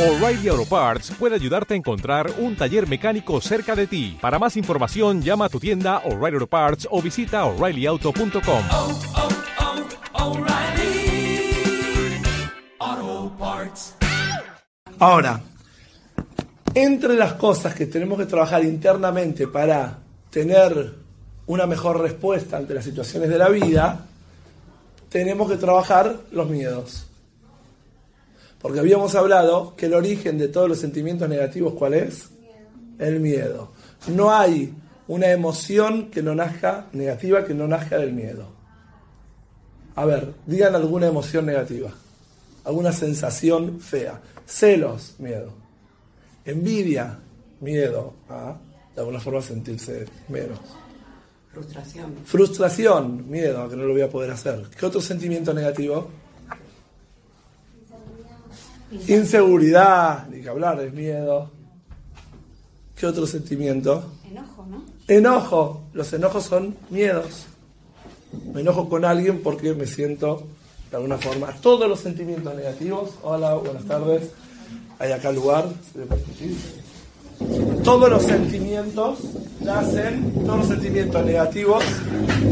O'Reilly Auto Parts puede ayudarte a encontrar un taller mecánico cerca de ti. Para más información, llama a tu tienda O'Reilly Auto Parts o visita oreillyauto.com. oh, oh, Parts. Ahora, entre las cosas que tenemos que trabajar internamente para tener una mejor respuesta ante las situaciones de la vida, tenemos que trabajar los miedos. Porque habíamos hablado que el origen de todos los sentimientos negativos, ¿cuál es? El miedo. No hay una emoción que no nazca negativa, que no nazca del miedo. A ver, digan alguna emoción negativa, alguna sensación fea. Celos, miedo. Envidia, miedo. a, de alguna forma sentirse menos. Frustración. Frustración, miedo a que no lo voy a poder hacer. ¿Qué otro sentimiento negativo? Inseguridad, ni que hablar, es miedo. ¿Qué otro sentimiento? Enojo, ¿no? Enojo. Los enojos son miedos. Me enojo con alguien porque me siento de alguna forma. Todos los sentimientos negativos. Hola, buenas tardes. Hay acá lugar. Todos los sentimientos nacen, todos los sentimientos negativos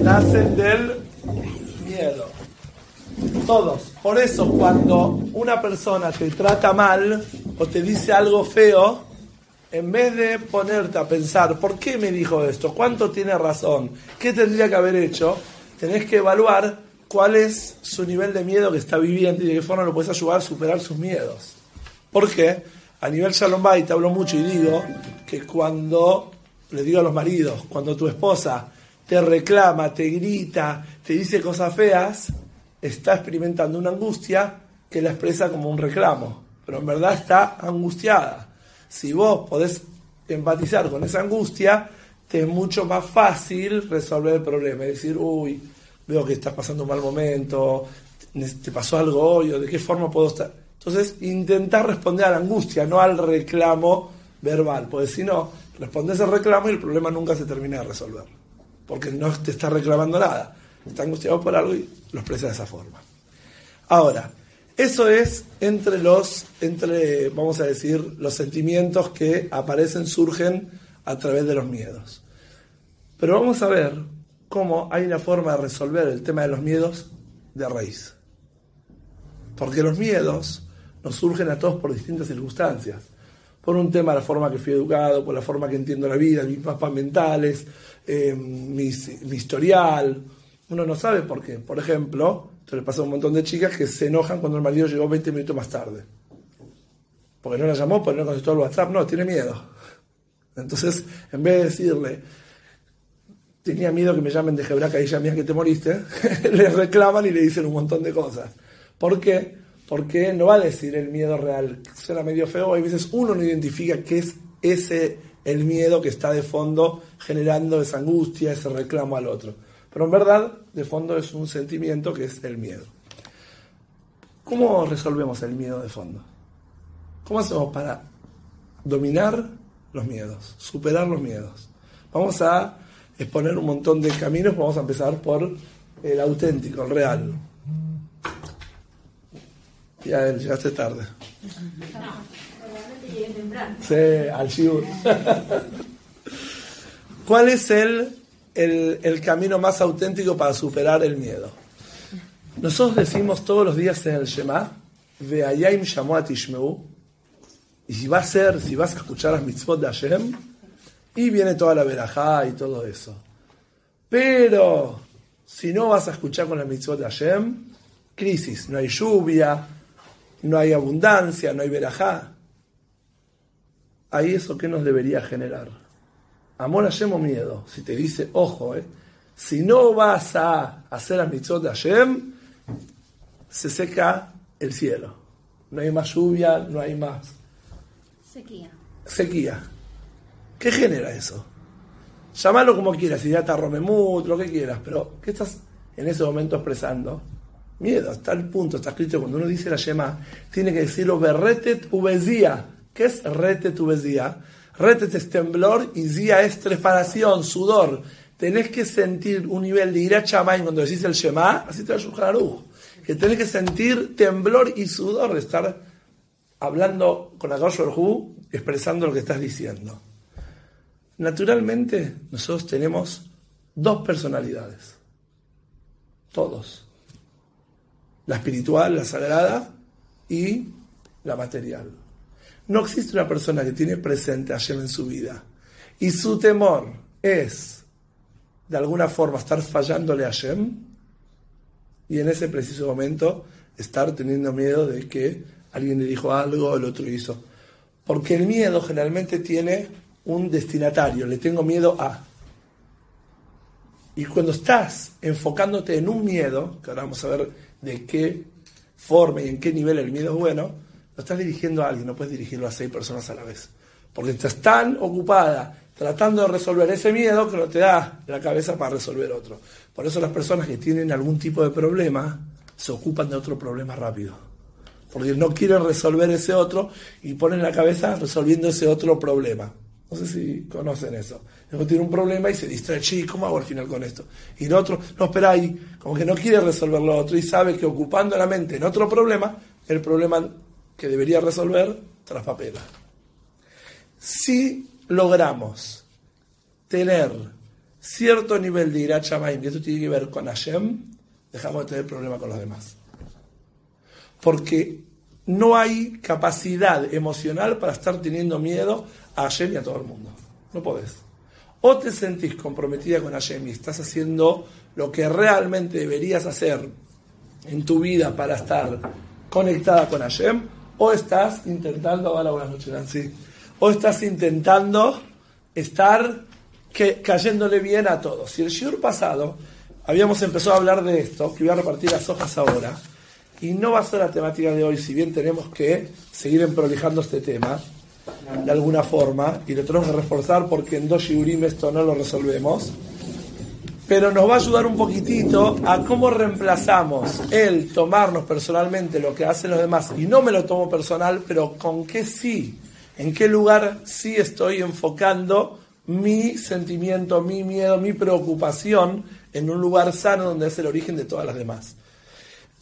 nacen del miedo. Todos. Por eso cuando una persona te trata mal o te dice algo feo, en vez de ponerte a pensar, ¿por qué me dijo esto? ¿Cuánto tiene razón? ¿Qué tendría que haber hecho? Tenés que evaluar cuál es su nivel de miedo que está viviendo y de qué forma lo puedes ayudar a superar sus miedos. ¿Por qué? A nivel Shalom Bay te hablo mucho y digo que cuando, le digo a los maridos, cuando tu esposa te reclama, te grita, te dice cosas feas, está experimentando una angustia que la expresa como un reclamo, pero en verdad está angustiada. Si vos podés empatizar con esa angustia, te es mucho más fácil resolver el problema. Es decir, uy, veo que estás pasando un mal momento, te pasó algo hoy, o de qué forma puedo estar. Entonces, intentar responder a la angustia, no al reclamo verbal, porque si no, respondes al reclamo y el problema nunca se termina de resolver, porque no te está reclamando nada, está angustiado por algo y lo expresa de esa forma. Ahora, eso es entre los, entre, vamos a decir, los sentimientos que aparecen, surgen a través de los miedos. Pero vamos a ver cómo hay una forma de resolver el tema de los miedos de raíz. Porque los miedos nos surgen a todos por distintas circunstancias. Por un tema la forma que fui educado, por la forma que entiendo la vida, mis mapas mentales, eh, mi historial. Uno no sabe por qué. Por ejemplo, esto le pasa a un montón de chicas que se enojan cuando el marido llegó 20 minutos más tarde. Porque no la llamó, porque no contestó el WhatsApp. No, tiene miedo. Entonces, en vez de decirle, tenía miedo que me llamen de Hebraca y ya que te moriste, le reclaman y le dicen un montón de cosas. ¿Por qué? Porque no va a decir el miedo real. Suena medio feo, hay veces uno no identifica qué es ese el miedo que está de fondo generando esa angustia, ese reclamo al otro. Pero en verdad, de fondo es un sentimiento que es el miedo. ¿Cómo resolvemos el miedo de fondo? ¿Cómo hacemos para dominar los miedos, superar los miedos? Vamos a exponer un montón de caminos, vamos a empezar por el auténtico, el real. Ya llegaste tarde. Sí, al shiur. ¿Cuál es el, el, camino más auténtico para superar el miedo? Nosotros decimos todos los días en el Shema, Ve'ayim shamuat ishmeu, y si vas a escuchar las mitzvot de Hashem, y viene toda la verajá y todo eso. Pero, si no vas a escuchar con las mitzvot de Hashem, crisis, no hay lluvia, no hay abundancia, no hay verajá. Ahí eso que nos debería generar. Amor a Hashem o miedo. Si te dice, ojo, eh, si no vas a hacer las mitzvot de Hashem, se seca el cielo. No hay más lluvia, no hay más Sequía. sequía. ¿Qué genera eso? Llámalo como quieras, ideata romemut, lo que quieras, pero ¿qué estás en ese momento expresando? Miedo, hasta el punto, está escrito cuando uno dice la yema, tiene que decirlo berretet ubezía. ¿Qué es retet ubezía? Retet es temblor y zía es trepanación, sudor. Tenés que sentir un nivel de ira chamay cuando decís el Shema, así te va a. Que tenés que sentir temblor y sudor de estar hablando con Akadosh Hu, expresando lo que estás diciendo. Naturalmente, nosotros tenemos dos personalidades. Todos. La espiritual, la sagrada y la material. No existe una persona que tiene presente a Hashem en su vida y su temor es, de alguna forma, estar fallándole a Hashem y en ese preciso momento estar teniendo miedo de que alguien le dijo algo, el otro hizo. Porque el miedo generalmente tiene un destinatario, le tengo miedo a. Y cuando estás enfocándote en un miedo, que ahora vamos a ver de qué forma y en qué nivel el miedo es bueno, lo estás dirigiendo a alguien, no puedes dirigirlo a seis personas a la vez. Porque estás tan ocupada tratando de resolver ese miedo que no te da la cabeza para resolver otro. Por eso las personas que tienen algún tipo de problema se ocupan de otro problema rápido. Porque no quieren resolver ese otro y ponen la cabeza resolviendo ese otro problema. No sé si conocen eso. Uno tiene un problema y se distrae, sí, ¿cómo hago al final con esto? Y el otro, no, espera ahí, como que no quiere resolver lo otro y sabe que ocupando la mente en otro problema, el problema que debería resolver traspapela. Si logramos tener cierto nivel de ira y que esto tiene que ver con Hashem, dejamos de tener problema con los demás. Porque no hay capacidad emocional para estar teniendo miedo a Hashem y a todo el mundo. No podés. O te sentís comprometida con Hashem y estás haciendo lo que realmente deberías hacer en tu vida para estar conectada con Hashem, o estás intentando, hola, buenas noches Nancy, o estás intentando estar cayéndole bien a todos. Si el shiur pasado habíamos empezado a hablar de esto, que voy a repartir las hojas ahora, y no va a ser la temática de hoy, si bien tenemos que seguir emprolijando este tema, de alguna forma, y lo tenemos que reforzar porque en dos shiurim esto no lo resolvemos, pero nos va a ayudar un poquitito a cómo reemplazamos el tomarnos personalmente lo que hacen los demás, y no me lo tomo personal, pero con qué sí, en qué lugar sí estoy enfocando mi sentimiento, mi miedo, mi preocupación en un lugar sano donde es el origen de todas las demás.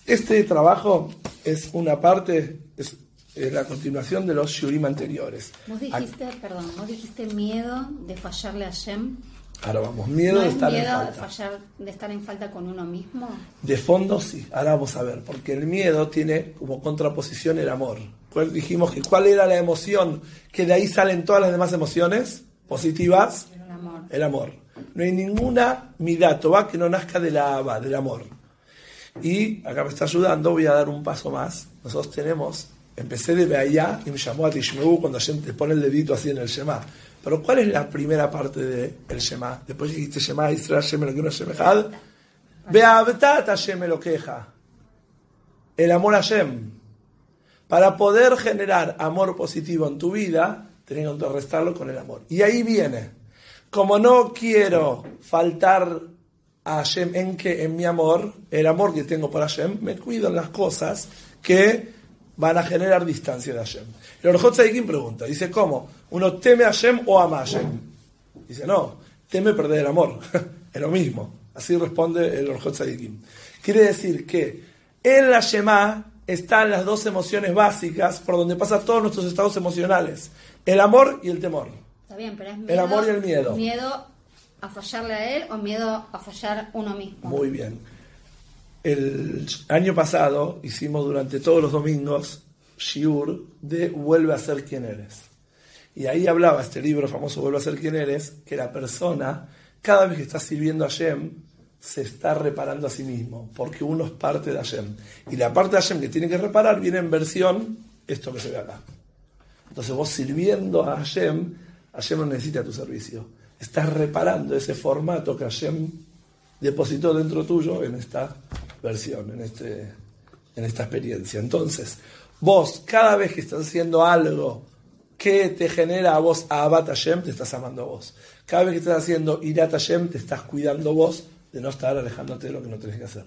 Este trabajo es una parte, es, la continuación de los shurim anteriores. ¿Vos dijiste, perdón, ¿vos dijiste miedo de fallarle a Shem? Ahora vamos, miedo de estar miedo en falta. De, fallar, de estar en falta con uno mismo? De fondo sí, ahora vamos a ver, porque el miedo tiene como contraposición el amor. Dijimos que cuál era la emoción, que de ahí salen todas las demás emociones positivas, el amor. El amor. No hay ninguna midato va que no nazca de la aba, del amor. Y acá me está ayudando, voy a dar un paso más. Nosotros tenemos, empecé de allá y me llamó a Tishmeu cuando te pone el dedito así en el Shema. Pero ¿cuál es la primera parte del Shema? Después dijiste Shema, Israel, Shem, lo que no Shemejad. Beabtat Hashem lo queja. El amor a Hashem. Para poder generar amor positivo en tu vida, tenés que contrarrestarlo con el amor. Y ahí viene. Como no quiero faltar a Hashem en que en mi amor, el amor que tengo por Hashem, me cuido en las cosas que van a generar distancia de Hashem. El Orjot Sadikim pregunta, dice, ¿cómo? ¿Uno teme a Hashem o ama a Hashem? Dice, no, teme perder el amor. es lo mismo. Así responde el Orjot Sadikim. Quiere decir que en la Shema están las dos emociones básicas por donde pasan todos nuestros estados emocionales. El amor y el temor. Está bien, pero es miedo, El amor y el miedo. ¿Miedo a fallarle a él o miedo a fallar uno mismo? Muy bien. El año pasado hicimos durante todos los domingos Shiur de Vuelve a ser quien eres. Y ahí hablaba este libro famoso Vuelve a ser quien eres, que la persona, cada vez que está sirviendo a Shem, se está reparando a sí mismo, porque uno es parte de Hashem. Y la parte de Hashem que tiene que reparar viene en versión esto que se ve acá. Entonces vos sirviendo a Hashem, Hashem no necesita tu servicio. Estás reparando ese formato que Hashem depositó dentro tuyo en esta versión, en, este, en esta experiencia. Entonces, vos cada vez que estás haciendo algo que te genera a vos a Abat Hashem, te estás amando a vos. Cada vez que estás haciendo Irat Hashem, te estás cuidando vos de no estar alejándote de lo que no tenés que hacer.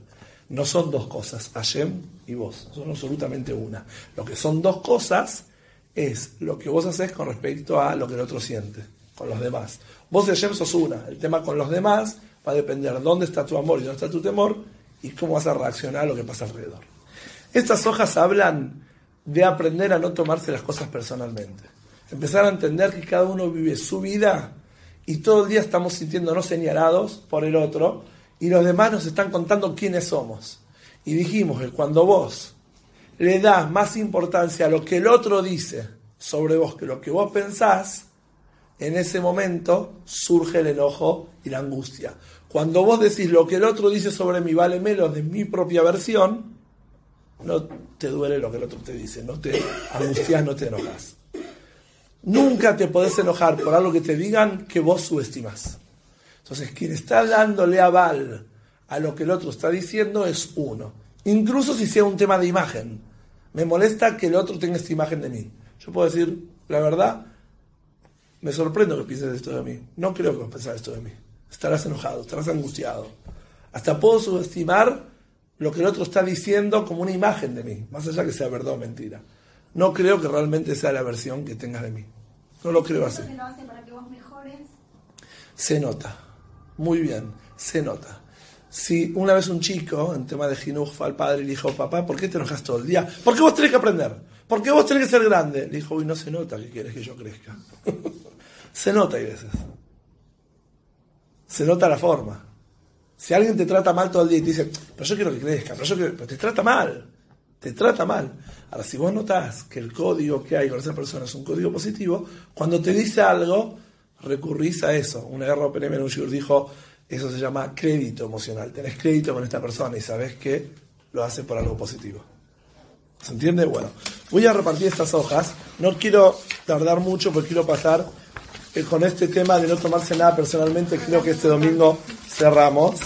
No son dos cosas, Hashem y vos, son absolutamente una. Lo que son dos cosas es lo que vos haces con respecto a lo que el otro siente, con los demás. Vos y Hashem sos una, el tema con los demás va a depender de dónde está tu amor y dónde está tu temor y cómo vas a reaccionar a lo que pasa alrededor. Estas hojas hablan de aprender a no tomarse las cosas personalmente. Empezar a entender que cada uno vive su vida y todo el día estamos sintiéndonos señalados por el otro y los demás nos están contando quiénes somos. Y dijimos que cuando vos le das más importancia a lo que el otro dice sobre vos que lo que vos pensás, en ese momento surge el enojo y la angustia. Cuando vos decís lo que el otro dice sobre mí vale menos de mi propia versión, no te duele lo que el otro te dice, no te angustias, no te enojas. Nunca te podés enojar por algo que te digan que vos subestimas. Entonces, quien está dándole aval a lo que el otro está diciendo es uno. Incluso si sea un tema de imagen. Me molesta que el otro tenga esta imagen de mí. Yo puedo decir, la verdad, me sorprendo que pienses esto de mí. No creo que vos pensás esto de mí. Estarás enojado, estarás angustiado. Hasta puedo subestimar lo que el otro está diciendo como una imagen de mí, más allá que sea verdad o mentira. No creo que realmente sea la versión que tengas de mí. No lo creo así. lo hace para que vos mejores? Se nota. Muy bien, se nota. Si una vez un chico, en tema de Jinuj, fue al padre y le dijo, papá, ¿por qué te enojas todo el día? Porque vos tenés que aprender. Porque vos tenés que ser grande. Le dijo, uy, no se nota que quieres que yo crezca. se nota hay veces. Se nota la forma. Si alguien te trata mal todo el día y te dice, pero yo quiero que crezca, pero yo quiero... Pero te trata mal. Te trata mal. Ahora, si vos notás que el código que hay con esa persona es un código positivo, cuando te dice algo, recurrís a eso. Una guerra Open un dijo, eso se llama crédito emocional. Tenés crédito con esta persona y sabés que lo hace por algo positivo. ¿Se entiende? Bueno, voy a repartir estas hojas. No quiero tardar mucho porque quiero pasar eh, con este tema de no tomarse nada personalmente. Creo que este domingo cerramos.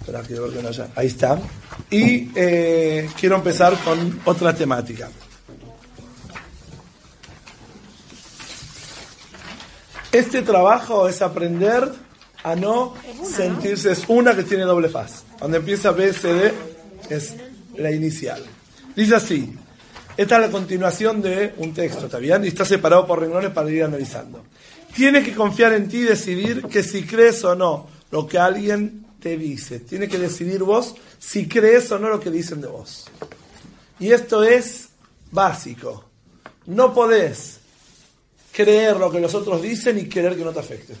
Espera, quiero ver que no haya. Ahí está. Y eh, quiero empezar con otra temática. Este trabajo es aprender a no sentirse. Es una que tiene doble faz. Cuando empieza B, C, D, es la inicial. Dice así. Esta es la continuación de un texto, ¿está bien? Y está separado por renglones para ir analizando. Tienes que confiar en ti y decidir que si crees o no lo que alguien te dice. Tienes que decidir vos si crees o no lo que dicen de vos. Y esto es básico. No podés creer lo que los otros dicen y querer que no te afecte.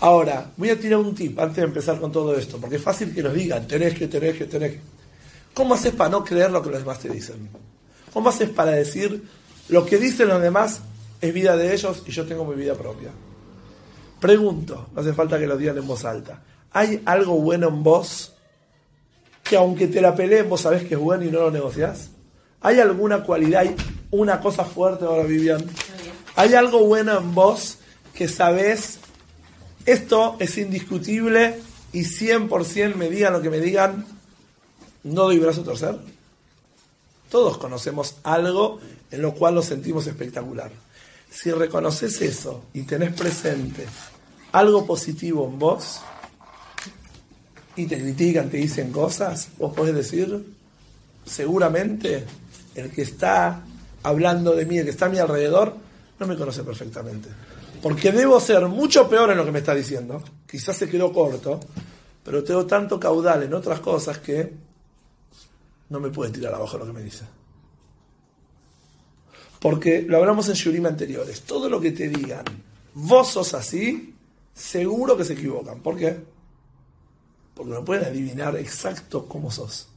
Ahora, voy a tirar un tip antes de empezar con todo esto, porque es fácil que nos digan, tenés que, tenés que, tenés que. ¿Cómo haces para no creer lo que los demás te dicen? ¿Cómo haces para decir, lo que dicen los demás es vida de ellos y yo tengo mi vida propia? Pregunto, no hace falta que lo digan en voz alta. ¿Hay algo bueno en vos que aunque te la peleen vos sabés que es bueno y no lo negociás? ¿Hay alguna cualidad, hay una cosa fuerte ahora, Vivian? ¿Hay algo bueno en vos que sabés esto es indiscutible y 100% me digan lo que me digan, no doy brazo a torcer. Todos conocemos algo en lo cual nos sentimos espectacular. Si reconoces eso y tenés presente algo positivo en vos y te critican, te dicen cosas, vos podés decir, seguramente el que está hablando de mí, el que está a mi alrededor, no me conoce perfectamente. Porque debo ser mucho peor en lo que me está diciendo. Quizás se quedó corto, pero tengo tanto caudal en otras cosas que no me puede tirar abajo lo que me dice. Porque lo hablamos en Shurim anteriores. Todo lo que te digan, vos sos así, seguro que se equivocan. ¿Por qué? Porque no pueden adivinar exacto cómo sos.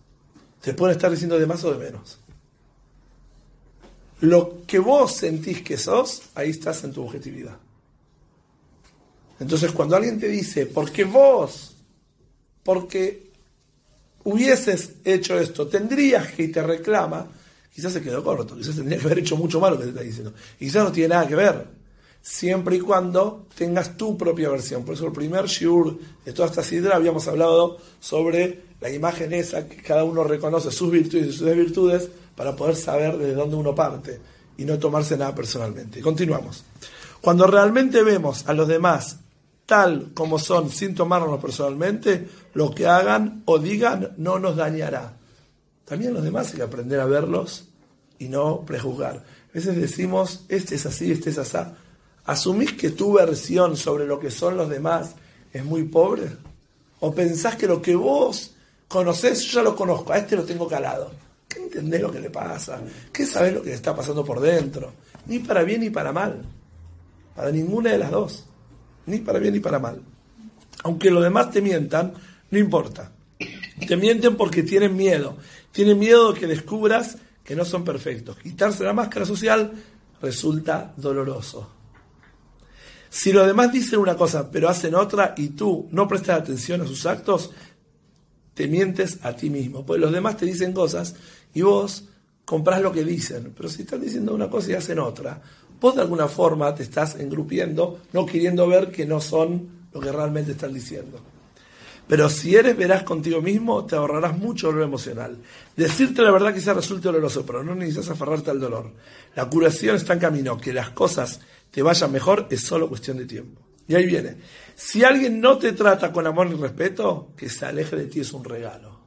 Te pueden estar diciendo de más o de menos. Lo que vos sentís que sos, ahí estás en tu objetividad. Entonces, cuando alguien te dice, porque vos, porque hubieses hecho esto, tendrías que y te reclama, quizás se quedó corto, quizás tendría que haber hecho mucho malo lo que te está diciendo. Quizás no tiene nada que ver, siempre y cuando tengas tu propia versión. Por eso el primer shiur de toda esta sidra habíamos hablado sobre la imagen esa que cada uno reconoce sus virtudes y sus desvirtudes para poder saber de dónde uno parte y no tomarse nada personalmente. Continuamos. Cuando realmente vemos a los demás tal como son sin tomárnoslo personalmente, lo que hagan o digan no nos dañará. También los demás hay que aprender a verlos y no prejuzgar. A veces decimos, este es así, este es así. ¿Asumís que tu versión sobre lo que son los demás es muy pobre? ¿O pensás que lo que vos Conoces, yo ya lo conozco, a este lo tengo calado. ¿Qué entendés lo que le pasa? ¿Qué sabés lo que está pasando por dentro? Ni para bien ni para mal. Para ninguna de las dos. Ni para bien ni para mal. Aunque los demás te mientan, no importa. Te mienten porque tienen miedo. Tienen miedo de que descubras que no son perfectos. Quitarse la máscara social resulta doloroso. Si los demás dicen una cosa pero hacen otra y tú no prestas atención a sus actos, te mientes a ti mismo. Porque los demás te dicen cosas y vos comprás lo que dicen. Pero si están diciendo una cosa y hacen otra, vos de alguna forma te estás engrupiendo, no queriendo ver que no son lo que realmente están diciendo. Pero si eres verás contigo mismo, te ahorrarás mucho dolor emocional. Decirte la verdad quizás resulte doloroso, pero no necesitas aferrarte al dolor. La curación está en camino. Que las cosas te vayan mejor es solo cuestión de tiempo. Y ahí viene. Si alguien no te trata con amor y respeto, que se aleje de ti es un regalo.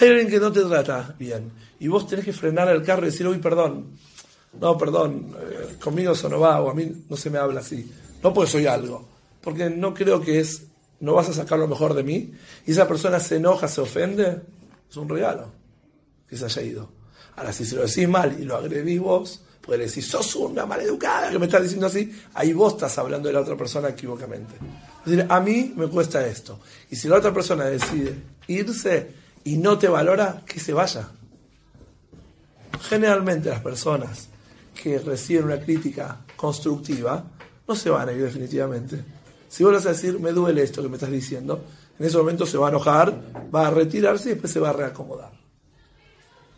Hay alguien que no te trata bien y vos tenés que frenar el carro y decir, uy, perdón, no, perdón, eh, conmigo eso no va o a mí no se me habla así. No porque soy algo, porque no creo que es, no vas a sacar lo mejor de mí y esa persona se enoja, se ofende, es un regalo que se haya ido. Ahora, si se lo decís mal y lo agredís vos, porque decís, sos una maleducada que me estás diciendo así, ahí vos estás hablando de la otra persona equivocamente. Es decir, a mí me cuesta esto. Y si la otra persona decide irse y no te valora, que se vaya. Generalmente las personas que reciben una crítica constructiva no se van a ir definitivamente. Si vos vas a decir, me duele esto que me estás diciendo, en ese momento se va a enojar, va a retirarse y después se va a reacomodar.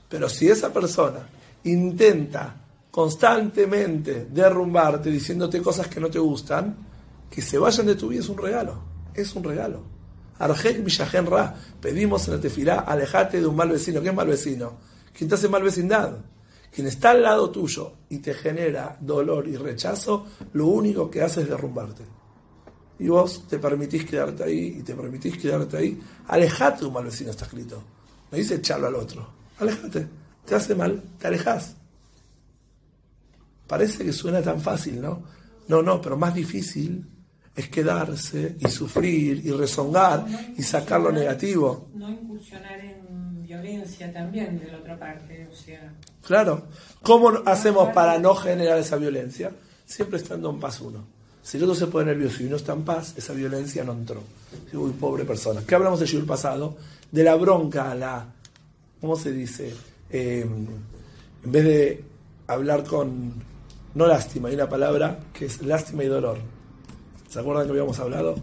Pero si esa persona intenta constantemente derrumbarte diciéndote cosas que no te gustan, que se vayan de tu vida es un regalo. Es un regalo. Arjek Villajen Ra, pedimos en la tefilá, alejate de un mal vecino. ¿Qué es mal vecino? Quien te hace mal vecindad. Quien está al lado tuyo y te genera dolor y rechazo, lo único que hace es derrumbarte. Y vos te permitís quedarte ahí y te permitís quedarte ahí. Alejate un mal vecino, está escrito. Me dice echarlo al otro. Alejate. Te hace mal, te alejas. Parece que suena tan fácil, ¿no? No, no, pero más difícil es quedarse y sufrir y rezongar y sacar lo negativo. No incursionar en violencia también de la otra parte, o sea. Claro. ¿Cómo hacemos para no generar esa violencia? Siempre estando en paz uno. Si el otro se pone nervioso y no está en paz, esa violencia no entró. Uy, pobre persona. ¿Qué hablamos del pasado? De la bronca a la. ¿Cómo se dice? Eh, en vez de hablar con. No lástima, hay una palabra que es lástima y dolor. ¿Se acuerdan que habíamos hablado?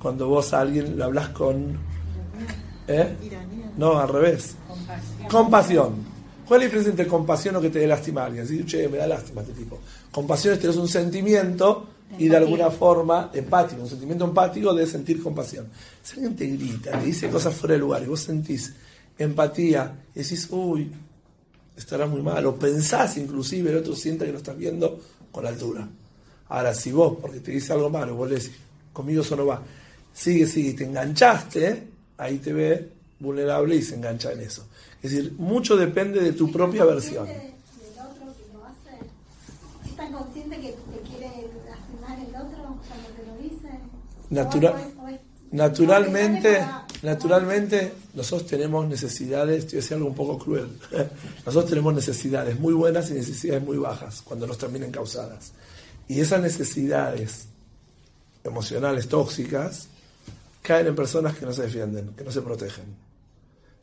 Cuando vos a alguien le hablas con. ¿Eh? No, al revés. Compasión. Compasión. ¿Cuál es la diferencia entre compasión o que te dé lástima a alguien? Así, che, me da lástima este tipo. Compasión es tener un sentimiento y de alguna forma empático, un sentimiento empático de sentir compasión. Si alguien te grita, te dice cosas fuera de lugar y vos sentís empatía y decís, uy, estará muy mal, o pensás inclusive, el otro siente que lo estás viendo con altura. Ahora, si vos, porque te dice algo malo, vos le decís, conmigo eso no va, sigue, sigue, y te enganchaste, ahí te ve vulnerable y se engancha en eso. Es decir, mucho depende de tu propia versión. ¿Es tan consciente del otro que lo hace? ¿Es tan consciente que te quiere lastimar el otro cuando te lo dice? Natura- O es- o es- Naturalmente, para- naturalmente, nosotros tenemos necesidades, estoy diciendo algo un poco cruel, nosotros tenemos necesidades muy buenas y necesidades muy bajas cuando nos terminan causadas. Y esas necesidades emocionales tóxicas caen en personas que no se defienden, que no se protegen.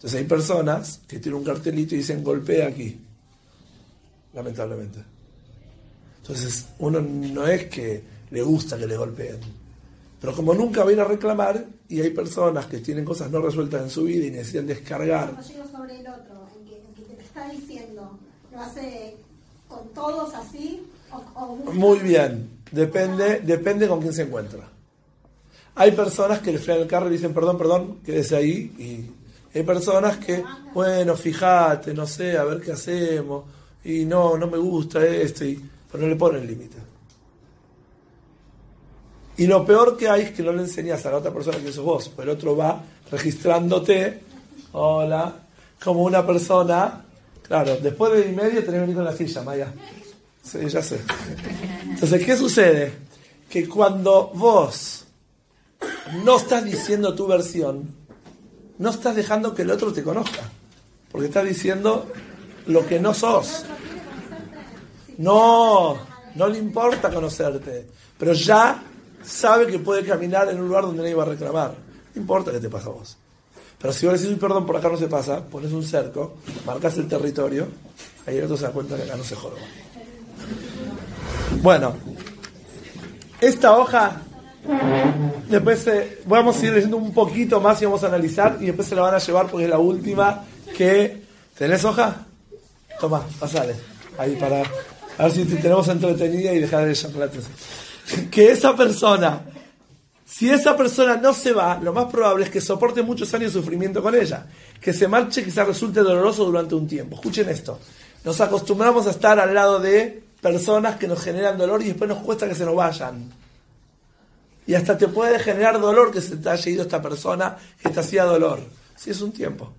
Entonces hay personas que tienen un cartelito y dicen golpea aquí, lamentablemente. Entonces uno no es que le gusta que le golpeen, pero como nunca viene a reclamar y hay personas que tienen cosas no resueltas en su vida y necesitan descargar, Cuando llego sobre el otro, el que, el que te está diciendo, ¿lo hace con todos así? O, o muy bien, depende, depende con quién se encuentra. Hay personas que le frenan el carro y dicen perdón, perdón, quédese ahí y hay personas que, bueno, fíjate, no sé, a ver qué hacemos y no, no me gusta esto, y, pero no le ponen límite. Y lo peor que hay es que no le enseñas a la otra persona que sos vos, pero el otro va registrándote, hola, como una persona, claro, después de y medio tenés que venir con la silla, Maya. Sí, ya sé. Entonces, ¿qué sucede? Que cuando vos no estás diciendo tu versión, no estás dejando que el otro te conozca. Porque estás diciendo lo que no sos. No, no le importa conocerte. Pero ya sabe que puede caminar en un lugar donde nadie va a reclamar. No importa qué te pasa a vos. Pero si vos decís, "Uy, perdón, por acá no se pasa, pones un cerco, marcas el territorio, ahí el otro se da cuenta que acá no se joroba. Bueno, esta hoja, después eh, vamos a ir leyendo un poquito más y vamos a analizar y después se la van a llevar porque es la última que... ¿Tenés hoja? Toma, pasale. Ahí para... A ver si te tenemos entretenida y dejar de llamar. Que esa persona, si esa persona no se va, lo más probable es que soporte muchos años de sufrimiento con ella. Que se marche quizás resulte doloroso durante un tiempo. Escuchen esto. Nos acostumbramos a estar al lado de personas que nos generan dolor y después nos cuesta que se nos vayan. Y hasta te puede generar dolor que se te haya ido esta persona que te hacía dolor. Si es un tiempo.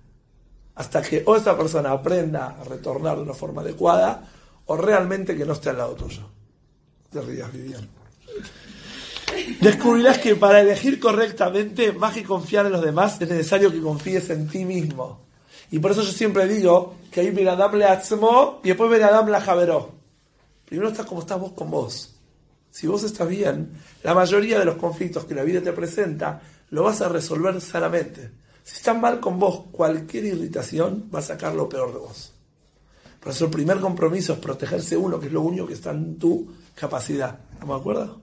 Hasta que o esta persona aprenda a retornar de una forma adecuada o realmente que no esté al lado tuyo. Te rías, Vivian. Descubrirás que para elegir correctamente, más que confiar en los demás, es necesario que confíes en ti mismo. Y por eso yo siempre digo que hay Benadam le atzmo y después Benadam la javeró. Primero estás como estás vos con vos. Si vos estás bien, la mayoría de los conflictos que la vida te presenta lo vas a resolver sanamente. Si estás mal con vos, cualquier irritación va a sacar lo peor de vos. Por eso el primer compromiso es protegerse uno, que es lo único que está en tu capacidad. ¿No me acuerdo?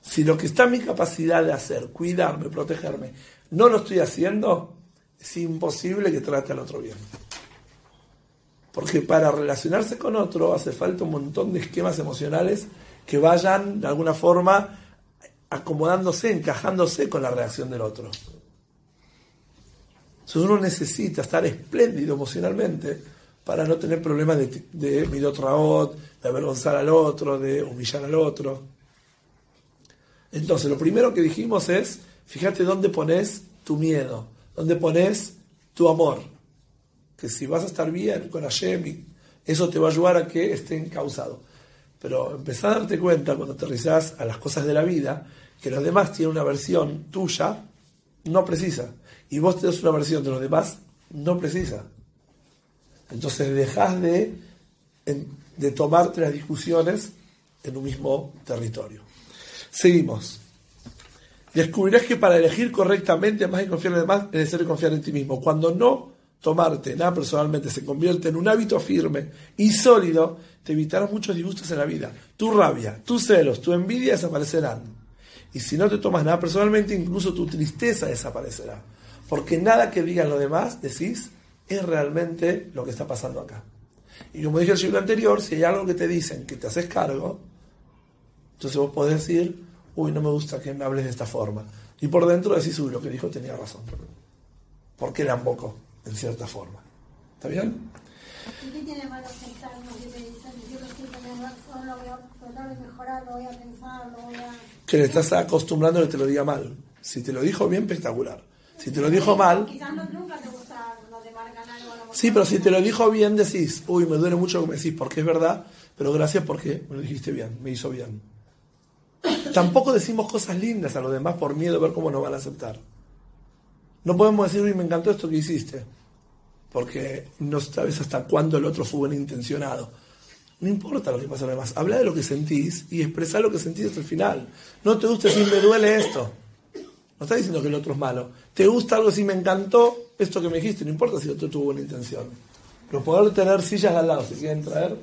Si lo que está en mi capacidad de hacer, cuidarme, protegerme, no lo estoy haciendo, es imposible que trate al otro bien. Porque para relacionarse con otro hace falta un montón de esquemas emocionales que vayan de alguna forma acomodándose, encajándose con la reacción del otro. Entonces uno necesita estar espléndido emocionalmente para no tener problemas de, de midotraot, de avergonzar al otro, de humillar al otro. Entonces, lo primero que dijimos es, fíjate dónde pones tu miedo, dónde pones tu amor. Que si vas a estar bien con Hashem, eso te va a ayudar a que esté encausado. Pero empezá a darte cuenta cuando aterrizás a las cosas de la vida, que los demás tienen una versión tuya no precisa. Y vos tenés una versión de los demás no precisa. Entonces dejas de, de tomarte las discusiones en un mismo territorio. Seguimos. Descubrirás que para elegir correctamente, más que confiar en los demás, es necesario confiar en ti mismo. Cuando no tomarte nada personalmente se convierte en un hábito firme y sólido, te evitarás muchos disgustos en la vida. Tu rabia, tus celos, tu envidia desaparecerán. Y si no te tomas nada personalmente, incluso tu tristeza desaparecerá. Porque nada que digan los demás, decís, es realmente lo que está pasando acá. Y como dije el siglo anterior, si hay algo que te dicen que te haces cargo, entonces vos podés decir, uy, no me gusta que me hables de esta forma. Y por dentro decís, uy, lo que dijo tenía razón. Porque la embocó, en cierta forma. ¿Está bien? ¿Y qué tiene malo pensar lo que te dicen? Yo lo estoy teniendo razón, lo voy a tratar de mejorar, lo voy a pensar, lo voy a... Que le estás acostumbrando a que te lo diga mal. Si te lo dijo bien, espectacular. Si te lo dijo mal, Quizás no, nunca te gusta, no te marcan algo. sí, pero si te lo dijo bien, decís, uy, me duele mucho que me decís, porque es verdad, pero gracias porque me lo dijiste bien, me hizo bien. Tampoco decimos cosas lindas a los demás por miedo a ver cómo nos van a aceptar. No podemos decir, uy, me encantó esto que hiciste, porque no sabes hasta cuándo el otro fue bien intencionado. No importa lo que pasa a los demás, habla de lo que sentís y expresá lo que sentís hasta el final. No te gusta decir, me duele esto. No está diciendo que el otro es malo. Te gusta algo si me encantó esto que me dijiste, no importa si el otro tuvo buena intención. Pero poder tener sillas al lado, si quieren traer,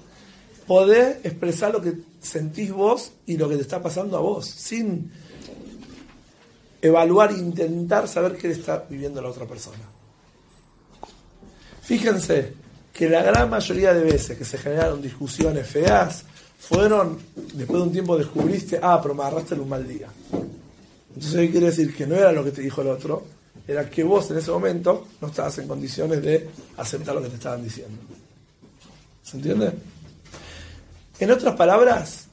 poder expresar lo que sentís vos y lo que te está pasando a vos, sin evaluar intentar saber qué le está viviendo la otra persona. Fíjense que la gran mayoría de veces que se generaron discusiones feas fueron, después de un tiempo descubriste, ah, pero me agarraste en un mal día. Entonces, ¿qué quiere decir? Que no era lo que te dijo el otro, era que vos en ese momento no estabas en condiciones de aceptar lo que te estaban diciendo. ¿Se entiende? En otras palabras,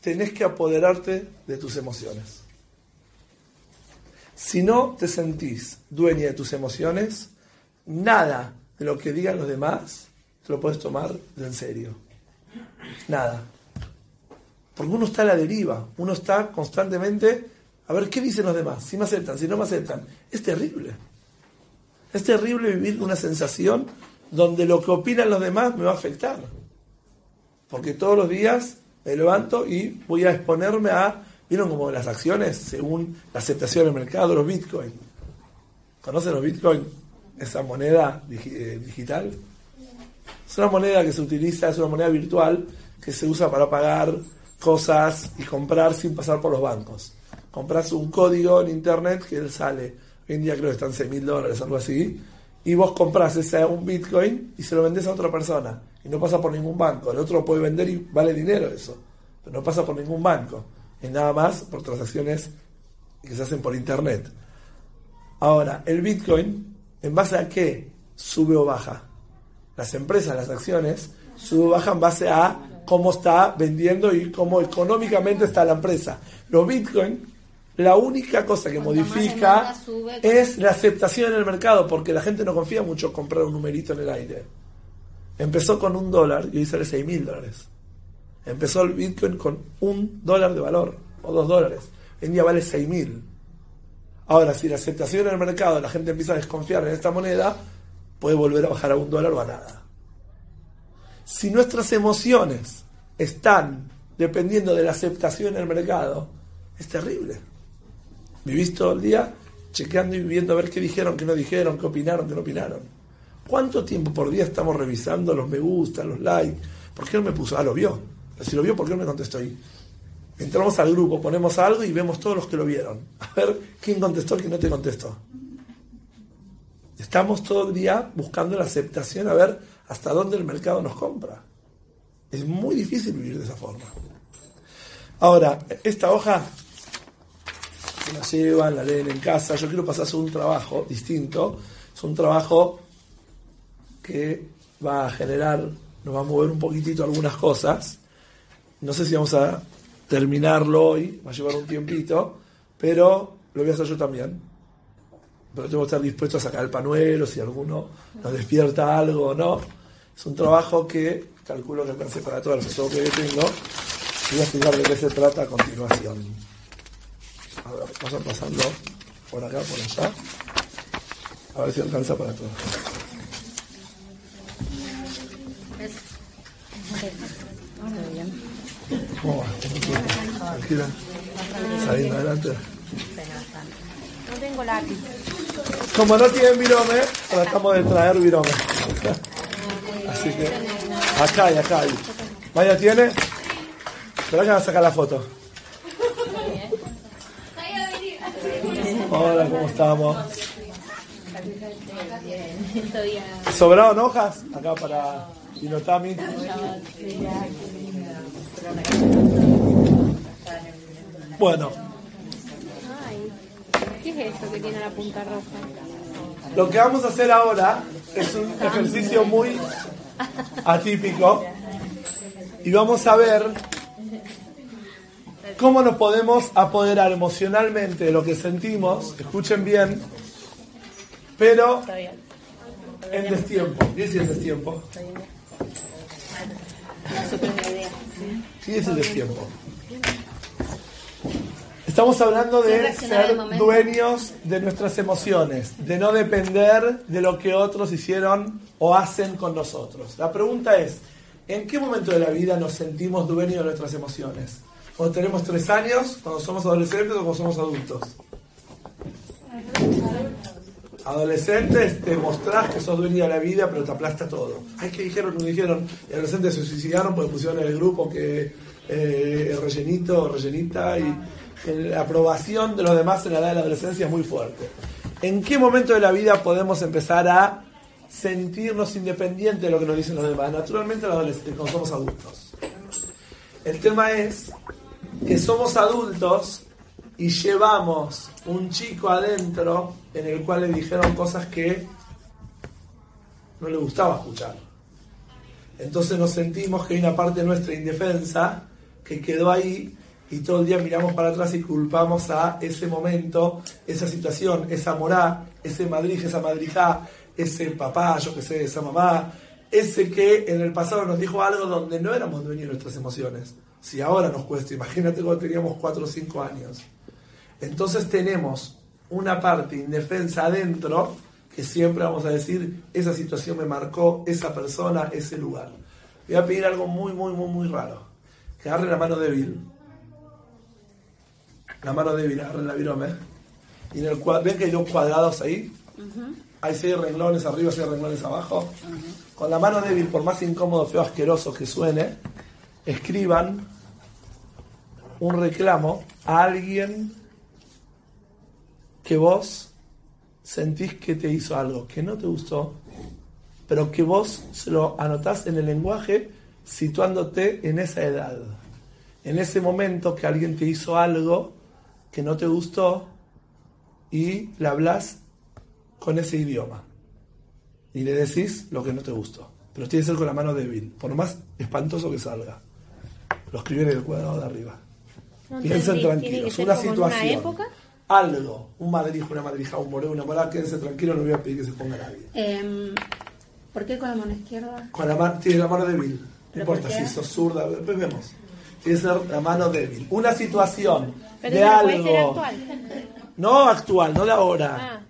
tenés que apoderarte de tus emociones. Si no te sentís dueña de tus emociones, nada de lo que digan los demás te lo puedes tomar de en serio. Nada. Porque uno está a la deriva, uno está constantemente A ver qué dicen los demás, si me aceptan, si no me aceptan. Es terrible. Es terrible vivir una sensación donde lo que opinan los demás me va a afectar. Porque todos los días me levanto y voy a exponerme a, ¿vieron como las acciones según la aceptación del mercado, los bitcoins? ¿Conocen los bitcoins? Esa moneda eh, digital. Es una moneda que se utiliza, es una moneda virtual que se usa para pagar cosas y comprar sin pasar por los bancos. Compras un código en internet que él sale, hoy en día creo que están 6 mil dólares, algo así, y vos compras ese un bitcoin y se lo vendés a otra persona y no pasa por ningún banco. El otro lo puede vender y vale dinero eso, pero no pasa por ningún banco. Es nada más por transacciones que se hacen por internet. Ahora, el bitcoin, ¿en base a qué sube o baja? Las empresas, las acciones, sube o baja en base a cómo está vendiendo y cómo económicamente está la empresa. Los bitcoin, la única cosa que Cuanto modifica sube, es la aceptación en el mercado, porque la gente no confía mucho en comprar un numerito en el aire. Empezó con un dólar y hoy sale seis mil dólares. Empezó el Bitcoin con un dólar de valor, o dos dólares. Hoy en día vale seis mil. Ahora, si la aceptación en el mercado, la gente empieza a desconfiar en esta moneda, puede volver a bajar a un dólar o a nada. Si nuestras emociones están dependiendo de la aceptación en el mercado, es terrible. Vivís todo el día chequeando y viendo a ver qué dijeron, qué no dijeron, qué opinaron, qué no opinaron. ¿Cuánto tiempo por día estamos revisando los me gusta, los likes? ¿Por qué no me puso? Ah, lo vio. Si lo vio, ¿por qué no me contestó ahí? Entramos al grupo, ponemos algo y vemos todos los que lo vieron. A ver quién contestó, quién no te contestó. Estamos todo el día buscando la aceptación a ver hasta dónde el mercado nos compra. Es muy difícil vivir de esa forma. Ahora, esta hoja se la llevan, la leen en casa. Yo quiero pasarse un trabajo distinto. Es un trabajo que va a generar, nos va a mover un poquitito algunas cosas. No sé si vamos a terminarlo hoy, va a llevar un tiempito, pero lo voy a hacer yo también. Pero tengo que estar dispuesto a sacar el panuelo si alguno nos despierta algo o no. Es un trabajo que calculo que alcance para todas las fotos que yo tengo. Voy a explicar de qué se trata a continuación. A ver, vamos pasando por acá, por allá. A ver si alcanza para todos. ¿Cómo va? Tranquila. Saliendo adelante. No tengo lápiz. Como no tienen virome, tratamos de traer virome. Así que acá hay, acá hay. Vaya tiene. Espera que van a sacar la foto. Hola, ¿cómo estamos? ¿Sobraron hojas? Acá para Inotami. Bueno, Ay, ¿qué es esto que tiene la punta roja? Lo que vamos a hacer ahora es un ejercicio muy atípico y vamos a ver cómo nos podemos apoderar emocionalmente de lo que sentimos, escuchen bien, pero en destiempo. ¿Qué es el destiempo? ¿Qué es el destiempo? Estamos hablando Sí, de ser dueños de nuestras emociones, de no depender de lo que otros hicieron o hacen con nosotros. La pregunta es, ¿en qué momento de la vida nos sentimos dueños de nuestras emociones? ¿Cuando tenemos tres años, cuando somos adolescentes o cuando somos adultos? Adolescentes te mostrás que sos dueño de la vida, pero te aplasta todo. Ay, ¿qué dijeron? ¿Qué dijeron? Y adolescentes se suicidaron porque pusieron en el grupo que eh, el rellenito rellenita y la aprobación de los demás en la edad de la adolescencia es muy fuerte. ¿En qué momento de la vida podemos empezar a sentirnos independientes de lo que nos dicen los demás? Naturalmente cuando somos adultos. El tema es que somos adultos y llevamos un chico adentro en el cual le dijeron cosas que no le gustaba escuchar. Entonces nos sentimos que hay una parte de nuestra indefensa que quedó ahí y todo el día miramos para atrás y culpamos a ese momento, esa situación, esa morá, ese madrij, esa madrijá, ese papá, yo que sé, esa mamá, ese que en el pasado nos dijo algo donde no éramos dueños de nuestras emociones. Si ahora nos cuesta, imagínate cuando teníamos 4 o 5 años. Entonces tenemos una parte indefensa adentro que siempre vamos a decir, esa situación me marcó, esa persona, ese lugar. Voy a pedir algo muy, muy, muy, muy raro. Que agarre la mano débil. La mano débil, agarren la virome. Y en el ¿ven que hay dos cuadrados ahí? Hay seis renglones arriba, seis renglones abajo. Con la mano débil, por más incómodo, feo, asqueroso que suene, escriban un reclamo a alguien que vos sentís que te hizo algo, que no te gustó, pero que vos se lo anotás en el lenguaje situándote en esa edad. En ese momento que alguien te hizo algo que no te gustó y le hablas con ese idioma. Y le decís lo que no te gustó. Pero tiene que ser con la mano débil, por más espantoso que salga. Lo escribí en el cuadrado de arriba. No Piensen tranquilos, ¿Tiene que ser una situación. una época? Algo, un madrijo, una madrija, un moreno, una morada, quédense tranquilos, no voy a pedir que se ponga nadie. Em, ¿Por qué con la mano izquierda? Con la mano, tiene la mano débil. No ¿Pero importa si sos zurda, después vemos. Tiene que ser la mano débil. Una situación Pero de puede ser algo. actual. No actual, no de ahora. Ah,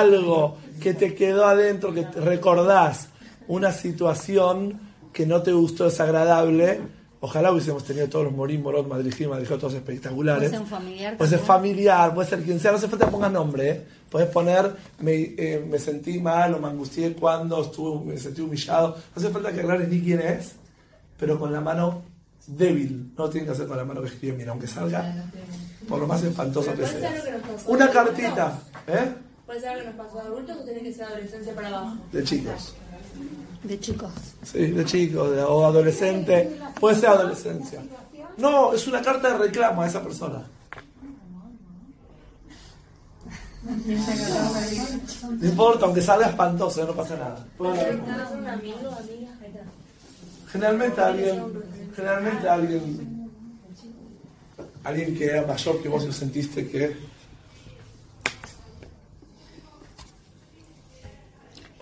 Algo que te quedó adentro, que te recordás. Una situación que no te gustó, desagradable. Ojalá hubiésemos tenido todos los Morín, Madrijín, Madrijín, todos espectaculares. Puede ser un familiar Puede ser familiar, puede ser quien sea, no hace falta que pongas nombre, ¿eh? Puedes poner, me, eh, me sentí mal o me angustié cuando estuve, me sentí humillado. No hace falta que aclares ni quién es, pero con la mano débil. No tiene que hacer con la mano que escribe, mira, aunque salga por lo más espantoso que sea. que Una cartita, ¿eh? Puede ser algo que nos pasó de adultos o tiene que ser adolescencia para abajo. De chicos. De chicos. Sí, de chicos, o adolescente. Puede ser adolescencia. No, es una carta de reclamo a esa persona. No importa, aunque salga espantoso, no pasa nada. Generalmente alguien, generalmente alguien, alguien que era mayor que vos y sentiste que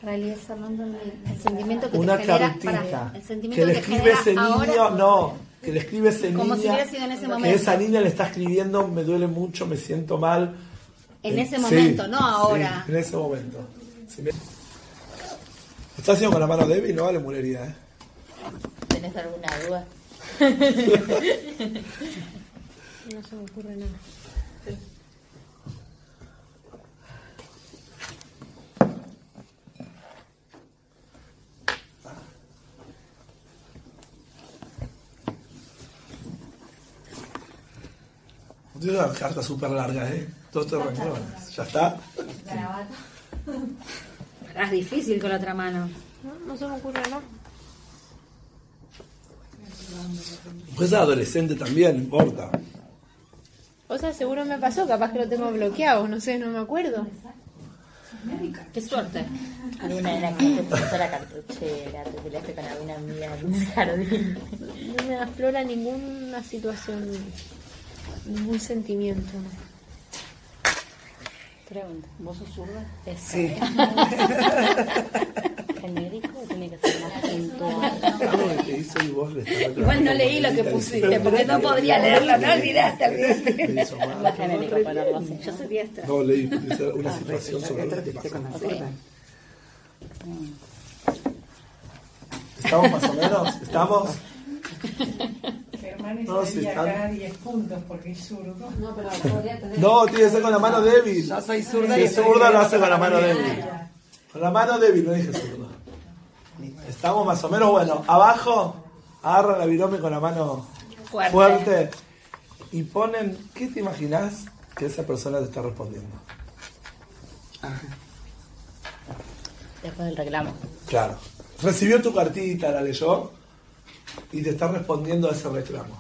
Para Elías Armando, el, sentimiento que una te genera. el que le escribe ese niño, no, que le escribe ese Como niño, si hubiera sido en ese que esa niña le está escribiendo, me duele mucho, me siento mal. En Eh, ese sí, momento, no sí, ahora. en ese momento. Si me- ¿Estás haciendo con la mano débil? No vale mulería, ¿eh? ¿Tenés alguna duda? no se me ocurre nada. Tiene una carta súper larga, ¿eh? Dos tres renglones. ¿Ya está? Es difícil con la otra mano. No, no se me ocurre nada. Pues es adolescente también, no importa. O sea, seguro me pasó, capaz que lo tengo bloqueado, no sé, no me acuerdo. Qué suerte. ¿Alguna de las que te puso la cartuchera? ¿Te peleaste con alguna amiga en un jardín? No me aflora ninguna situación, ningún sentimiento. Pregunta, ¿vos sos zurda? ¿Es Sí. genérico o tiene que ser más puntual? Algo que te hizo y vos le estás reclamando Igual no leí lo que pusiste, porque no podría leerlo, no olvidaste. Más genérico ponerlo así. Yo soy diestra. No, leí una situación sobre lo que te pasó. ¿Estamos más o menos? ¿Estamos? No, estaría sí, están- acá 10 puntos porque es zurdo. No, pero podría tener. No, tiene que ser con la mano débil. Yo soy zurda Si y es zurda, lo hace con la mano débil. Con la mano débil, no dije zurda. Estamos más o menos, bueno, abajo, agarran la virome con la mano Fuerte. fuerte y ponen, ¿qué te imaginas que esa persona te está respondiendo? Después del reclamo. Claro. Recibió tu cartita, la leyó y te está respondiendo a ese reclamo.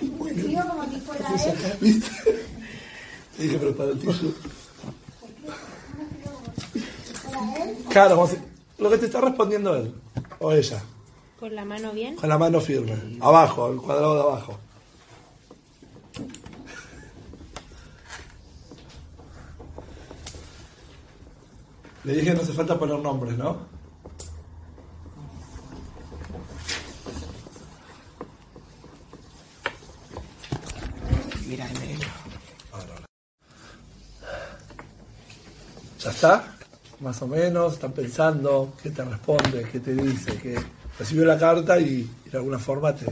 Escribió como si fuera él. ¿Viste? Te dije, pero para el él. Claro, como si- lo que te está respondiendo él o ella, ¿Con la mano bien? con la mano firme, abajo, el cuadrado de abajo. Le dije que no hace falta poner nombres, ¿no? ¿Ya está? Más o menos, están pensando, qué te responde, qué te dice, que recibió la carta y, y de alguna forma te...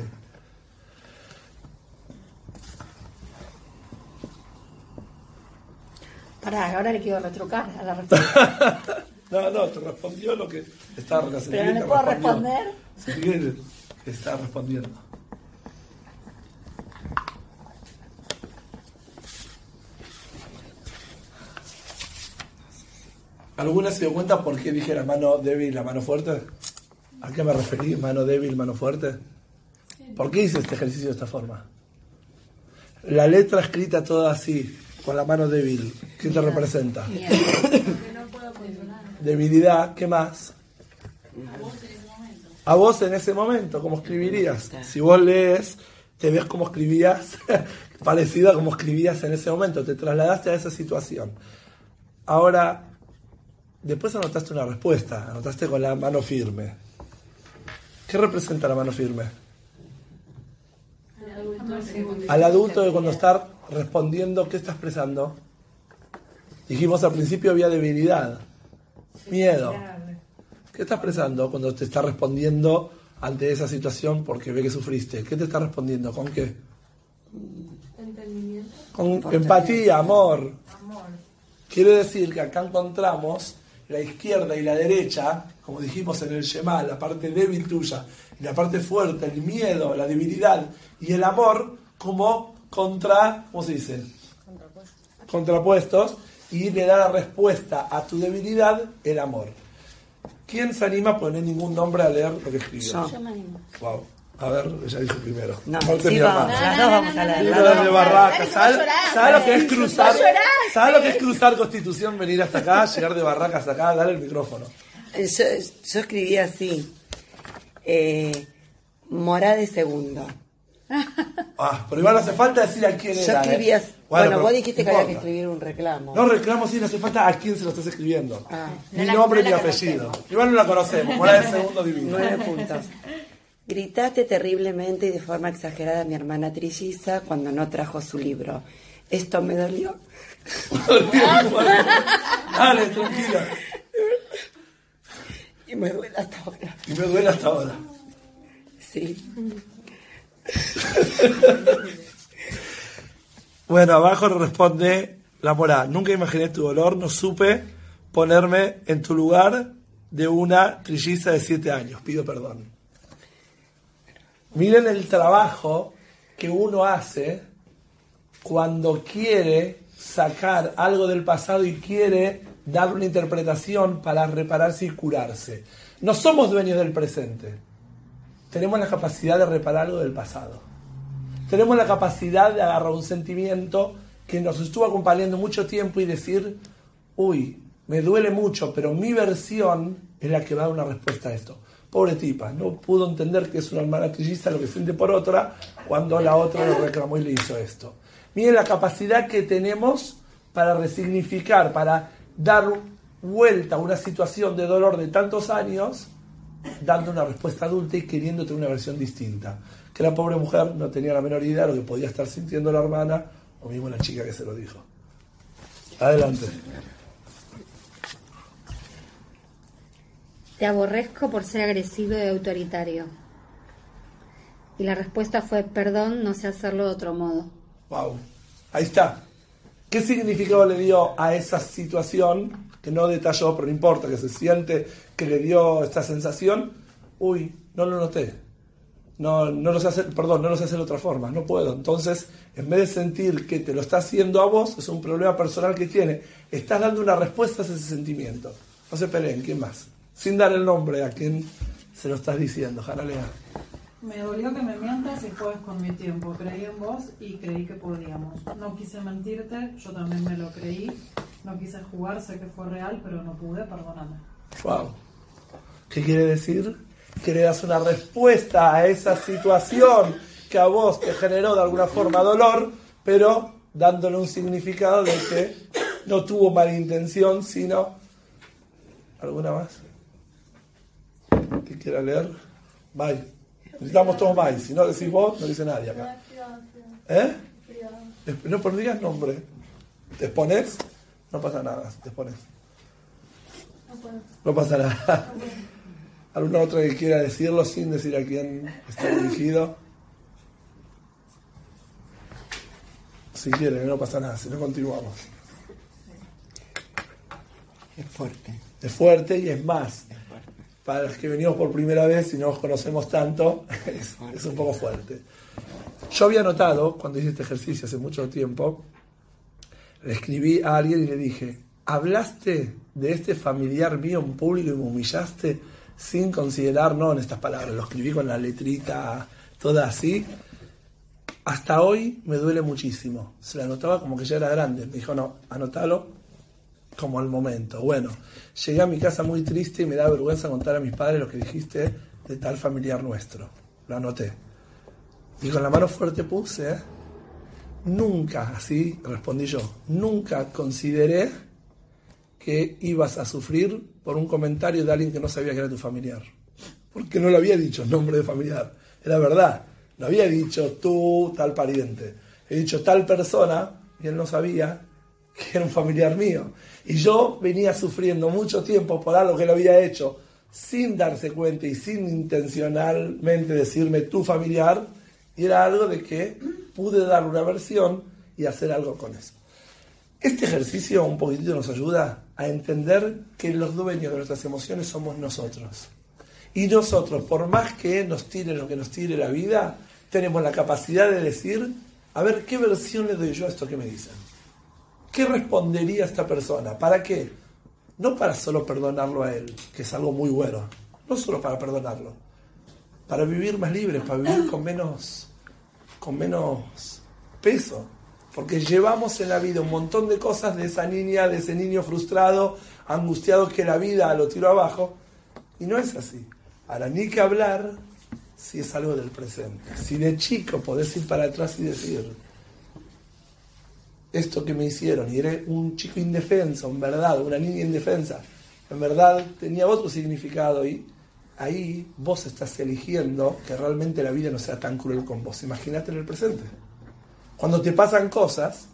Pará, ahora le quiero retrucar a la respuesta. No, no, te respondió lo que estaba la Pero no le puedo responder. Sí, te está respondiendo. ¿Alguna se dio cuenta por qué dije la mano débil y la mano fuerte? ¿A qué me referí? ¿Mano débil, mano fuerte? ¿Por qué hice este ejercicio de esta forma? La letra escrita toda así, con la mano débil, ¿qué te representa? Debilidad, ¿qué más? A vos en ese momento, ¿cómo escribirías? Si vos lees, te ves como escribías, parecido a como escribías en ese momento, te trasladaste a esa situación. Ahora, después anotaste una respuesta, anotaste con la mano firme. ¿Qué representa la mano firme? Al adulto de cuando está respondiendo, ¿qué está expresando? Dijimos al principio había debilidad, miedo. ¿Qué está expresando cuando te está respondiendo ante esa situación porque ve que sufriste? ¿Qué te está respondiendo? ¿Con qué? Entendimiento. Con empatía, amor. Quiere decir que acá encontramos la izquierda y la derecha, como dijimos en el Shema, la parte débil tuya y la parte fuerte, el miedo, la debilidad y el amor como contra, ¿cómo se dice? Contrapuestos y le da la respuesta a tu debilidad el amor. ¿Quién se anima a poner ningún nombre a leer lo que escribió? Yo. Yo me animo. Wow. A ver, ella dice primero. No, sí, mi vamos, las dos vamos a leer. Las dos de vamos a Barraca. leer. ¿Sabes ¿sabes lo que es cruzar? ¿Sabes lo que es cruzar Constitución? Venir hasta acá, llegar de Barracas hasta acá, dar el micrófono. Yo, yo escribí así. Eh, Morá de segundo. Ah, pero igual no hace falta decir a quién Yo era. ¿eh? así. Bueno, vos dijiste no que había que escribir un reclamo. No reclamo, sí, no hace falta a quién se lo estás escribiendo. Ah. Ni No nombre no ni la apellido. Igual no la conocemos. Morada de segundo divino. Nueve puntos. Gritaste terriblemente y de forma exagerada a mi hermana trilliza cuando no trajo su libro. Esto me dolió. Dale, tranquila. Y me duele hasta ahora. Y me duele hasta ahora. Sí. Bueno, abajo responde la mora. Nunca imaginé tu dolor, no supe ponerme en tu lugar de una trilliza de siete años. Pido perdón. Miren el trabajo que uno hace cuando quiere sacar algo del pasado y quiere dar una interpretación para repararse y curarse. No somos dueños del presente. Tenemos la capacidad de reparar algo del pasado tenemos la capacidad de agarrar un sentimiento que nos estuvo acompañando mucho tiempo y decir, uy, me duele mucho, pero mi versión es la que va a dar una respuesta a esto. Pobre tipa, no pudo entender que es una hermana trilliza lo que siente por otra cuando la otra lo reclamó y le hizo esto. Miren la capacidad que tenemos para resignificar, para dar vuelta a una situación de dolor de tantos años dando una respuesta adulta y queriendo tener una versión distinta. Que la pobre mujer no tenía la menor idea de lo que podía estar sintiendo la hermana o mismo la chica que se lo dijo. Adelante. Te aborrezco por ser agresivo y autoritario. Y la respuesta fue, perdón, no sé hacerlo de otro modo. Wow. Ahí está. ¿Qué significado le dio a esa situación? Que no detalló, pero no importa, que se siente que le dio esta sensación. Uy, no lo noté. No, no lo sé perdón, no lo sé hacer de otra forma, no puedo. Entonces, en vez de sentir que te lo está haciendo a vos, es un problema personal que tiene, estás dando una respuesta a ese sentimiento. No se peleen, ¿quién más? Sin dar el nombre a quien se lo estás diciendo, Janalea. Me dolió que me mientas y juegues con mi tiempo. Creí en vos y creí que podíamos. No quise mentirte, yo también me lo creí. No quise jugar, sé que fue real, pero no pude, perdóname. Wow. ¿Qué quiere decir? Que le das una respuesta a esa situación que a vos te generó de alguna forma dolor, pero dándole un significado de que no tuvo mala intención, sino ¿Alguna más? ¿Que quiera leer? Bye. Necesitamos todos bye. Si no decís vos, no dice nadie acá. ¿Eh? No pondrías nombre. ¿Te expones? No pasa nada, te expones. No pasa nada. ¿Alguna otra que quiera decirlo sin decir a quién está dirigido? Si quieren, no pasa nada, si no continuamos. Es fuerte. Es fuerte y es más. Para los que venimos por primera vez y no nos conocemos tanto, es, es un poco fuerte. Yo había notado, cuando hice este ejercicio hace mucho tiempo, le escribí a alguien y le dije, hablaste de este familiar mío en público y me humillaste sin considerar, no en estas palabras, lo escribí con la letrita toda así. Hasta hoy me duele muchísimo. Se la anotaba como que ya era grande. Me dijo, no, anótalo como el momento. Bueno, llegué a mi casa muy triste y me da vergüenza contar a mis padres lo que dijiste de tal familiar nuestro. Lo anoté. Y con la mano fuerte puse, ¿eh? Nunca, así respondí yo, nunca consideré que ibas a sufrir por un comentario de alguien que no sabía que era tu familiar. Porque no le había dicho nombre de familiar. Era verdad. No había dicho tú, tal pariente. He dicho tal persona y él no sabía que era un familiar mío. Y yo venía sufriendo mucho tiempo por algo que lo había hecho sin darse cuenta y sin intencionalmente decirme tu familiar. Y era algo de que pude dar una versión y hacer algo con eso. Este ejercicio un poquitito nos ayuda a entender que los dueños de nuestras emociones somos nosotros. Y nosotros, por más que nos tire lo que nos tire la vida, tenemos la capacidad de decir, a ver, ¿qué versión le doy yo a esto que me dicen? ¿Qué respondería esta persona? ¿Para qué? No para solo perdonarlo a él, que es algo muy bueno. No solo para perdonarlo. Para vivir más libres, para vivir con menos, con menos peso. Porque llevamos en la vida un montón de cosas de esa niña, de ese niño frustrado, angustiado que la vida lo tiró abajo. Y no es así. Ahora, ni que hablar si es algo del presente. Si de chico podés ir para atrás y decir, esto que me hicieron, y era un chico indefenso, en verdad, una niña indefensa, en verdad tenía otro significado y ahí vos estás eligiendo que realmente la vida no sea tan cruel con vos. Imagínate en el presente. Cuando te pasan cosas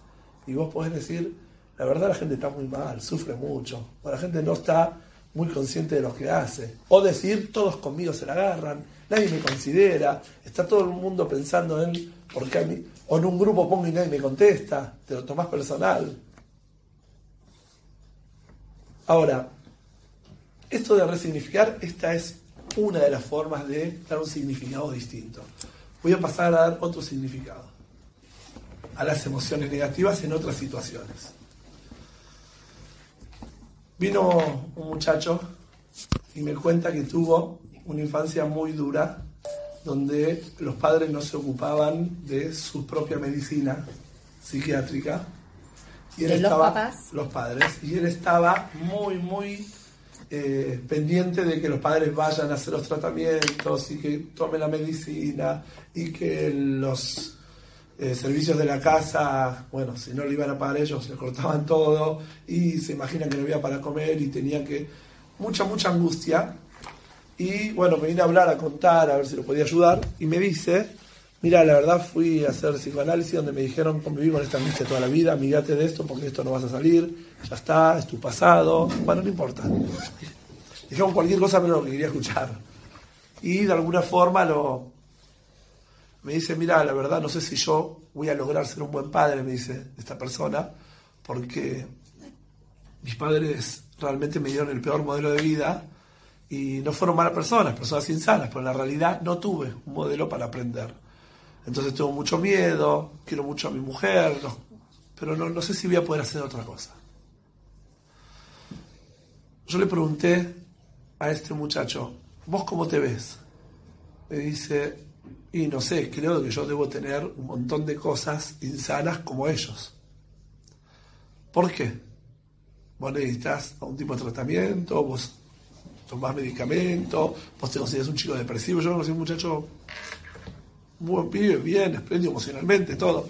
y vos podés decir, la verdad la gente está muy mal, sufre mucho, o la gente no está muy consciente de lo que hace. O decir, todos conmigo se la agarran, nadie me considera, está todo el mundo pensando en por qué a mí, o en un grupo pongo y nadie me contesta, te lo tomás personal. Ahora, esto de resignificar, esta es una de las formas de dar un significado distinto. Voy a pasar a dar otro significado a las emociones negativas en otras situaciones. Vino un muchacho y me cuenta que tuvo una infancia muy dura, donde los padres no se ocupaban de su propia medicina psiquiátrica. Y él ¿De los estaba, papás? los padres, y él estaba muy, muy eh, pendiente de que los padres vayan a hacer los tratamientos y que tomen la medicina y que los eh, servicios de la casa, bueno, si no le iban a pagar ellos, le cortaban todo y se imaginan que no había para comer y tenía que... Mucha, mucha angustia. Y bueno, me vine a hablar, a contar, a ver si lo podía ayudar y me dice, mira, la verdad fui a hacer psicoanálisis donde me dijeron conviví con esta angustia toda la vida, amigate de esto porque esto no vas a salir, ya está, es tu pasado, bueno, no importa. Dijeron cualquier cosa menos lo que quería escuchar. Y de alguna forma lo, me dice, mira, la verdad no sé si yo voy a lograr ser un buen padre, me dice esta persona, porque mis padres realmente me dieron el peor modelo de vida y no fueron malas personas, personas insanas, pero en la realidad no tuve un modelo para aprender. Entonces tengo mucho miedo, quiero mucho a mi mujer, no- pero no, no sé si voy a poder hacer otra cosa. Yo le pregunté a este muchacho, ¿vos cómo te ves? Me dice, y no sé, creo que yo debo tener un montón de cosas insanas como ellos. ¿Por qué? Vos necesitas un tipo de tratamiento, vos tomás medicamento, vos te consideras un chico depresivo. Yo conocí un muchacho buen pibe, bien, espléndido emocionalmente, todo.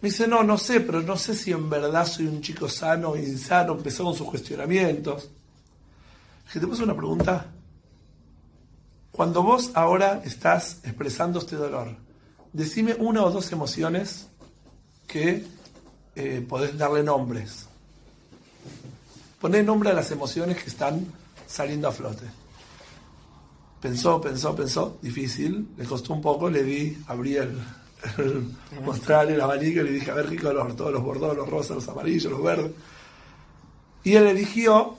Me dice, no, no sé, pero no sé si en verdad soy un chico sano o insano. Empezó con sus cuestionamientos. Que te puse una pregunta. Cuando vos ahora estás expresando este dolor, decime una o dos emociones que eh, podés darle nombres. Poné nombre a las emociones que están saliendo a flote. Pensó, pensó, pensó, difícil, le costó un poco, le di, abrí el, mostral, el abanico y le dije, a ver qué color, todos los bordos, los rosas, los amarillos, los verdes. Y él eligió